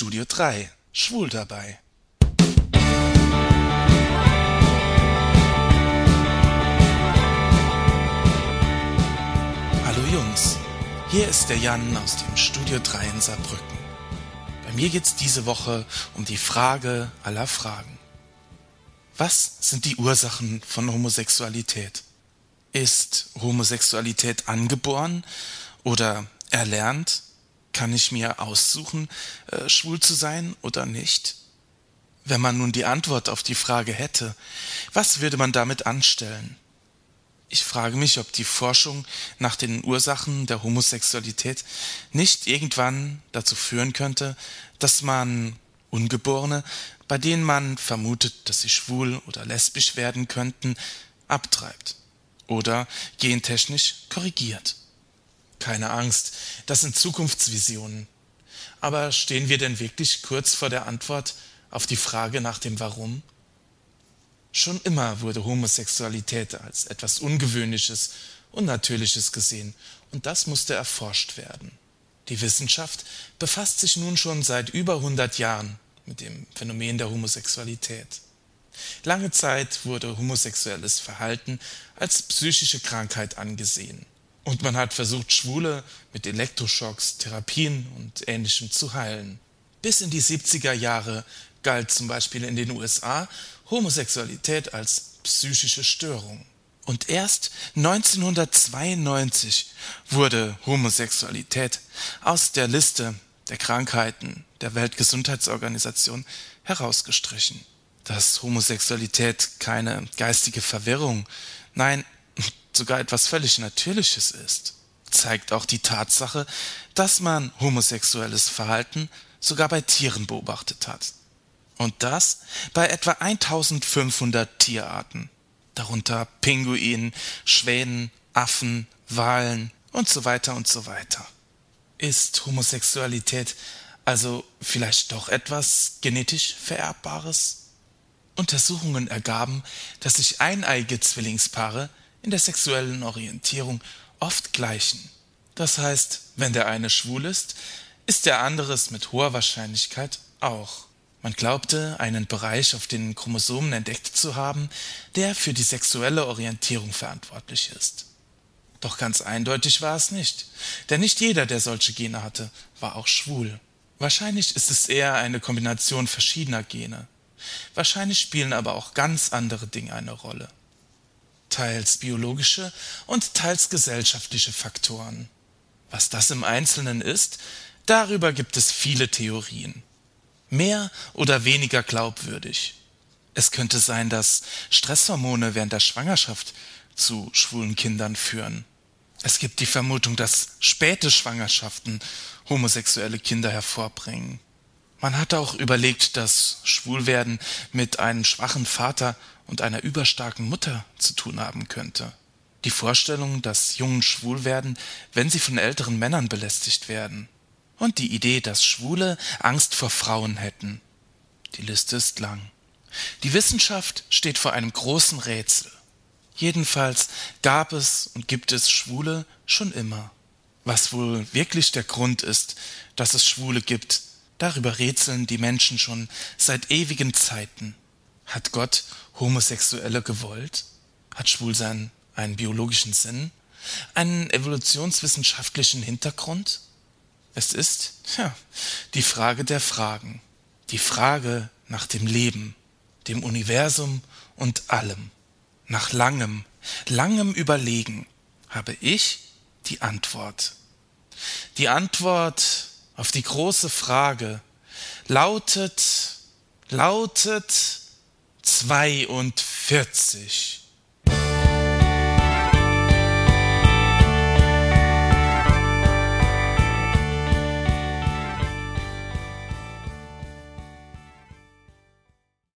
Studio 3 Schwul dabei. Hallo Jungs, hier ist der Jan aus dem Studio 3 in Saarbrücken. Bei mir geht's diese Woche um die Frage aller Fragen. Was sind die Ursachen von Homosexualität? Ist Homosexualität angeboren oder erlernt? Kann ich mir aussuchen, äh, schwul zu sein oder nicht? Wenn man nun die Antwort auf die Frage hätte, was würde man damit anstellen? Ich frage mich, ob die Forschung nach den Ursachen der Homosexualität nicht irgendwann dazu führen könnte, dass man Ungeborene, bei denen man vermutet, dass sie schwul oder lesbisch werden könnten, abtreibt oder gentechnisch korrigiert. Keine Angst, das sind Zukunftsvisionen. Aber stehen wir denn wirklich kurz vor der Antwort auf die Frage nach dem Warum? Schon immer wurde Homosexualität als etwas Ungewöhnliches, Unnatürliches gesehen, und das musste erforscht werden. Die Wissenschaft befasst sich nun schon seit über 100 Jahren mit dem Phänomen der Homosexualität. Lange Zeit wurde homosexuelles Verhalten als psychische Krankheit angesehen. Und man hat versucht, Schwule mit Elektroschocks, Therapien und ähnlichem zu heilen. Bis in die 70er Jahre galt zum Beispiel in den USA Homosexualität als psychische Störung. Und erst 1992 wurde Homosexualität aus der Liste der Krankheiten der Weltgesundheitsorganisation herausgestrichen. Dass Homosexualität keine geistige Verwirrung, nein, sogar etwas völlig Natürliches ist, zeigt auch die Tatsache, dass man homosexuelles Verhalten sogar bei Tieren beobachtet hat. Und das bei etwa 1500 Tierarten, darunter Pinguinen, Schwänen, Affen, Walen und so weiter und so weiter. Ist Homosexualität also vielleicht doch etwas genetisch Vererbbares? Untersuchungen ergaben, dass sich eineige Zwillingspaare in der sexuellen Orientierung oft gleichen. Das heißt, wenn der eine schwul ist, ist der andere es mit hoher Wahrscheinlichkeit auch. Man glaubte, einen Bereich auf den Chromosomen entdeckt zu haben, der für die sexuelle Orientierung verantwortlich ist. Doch ganz eindeutig war es nicht, denn nicht jeder, der solche Gene hatte, war auch schwul. Wahrscheinlich ist es eher eine Kombination verschiedener Gene. Wahrscheinlich spielen aber auch ganz andere Dinge eine Rolle teils biologische und teils gesellschaftliche Faktoren. Was das im Einzelnen ist, darüber gibt es viele Theorien. Mehr oder weniger glaubwürdig. Es könnte sein, dass Stresshormone während der Schwangerschaft zu schwulen Kindern führen. Es gibt die Vermutung, dass späte Schwangerschaften homosexuelle Kinder hervorbringen. Man hat auch überlegt, dass Schwulwerden mit einem schwachen Vater und einer überstarken Mutter zu tun haben könnte. Die Vorstellung, dass Jungen schwul werden, wenn sie von älteren Männern belästigt werden. Und die Idee, dass Schwule Angst vor Frauen hätten. Die Liste ist lang. Die Wissenschaft steht vor einem großen Rätsel. Jedenfalls gab es und gibt es Schwule schon immer. Was wohl wirklich der Grund ist, dass es Schwule gibt, Darüber rätseln die Menschen schon seit ewigen Zeiten. Hat Gott Homosexuelle gewollt? Hat Schwulsein einen biologischen Sinn? Einen evolutionswissenschaftlichen Hintergrund? Es ist, ja, die Frage der Fragen. Die Frage nach dem Leben, dem Universum und allem. Nach langem, langem Überlegen habe ich die Antwort. Die Antwort auf die große Frage lautet, lautet 42.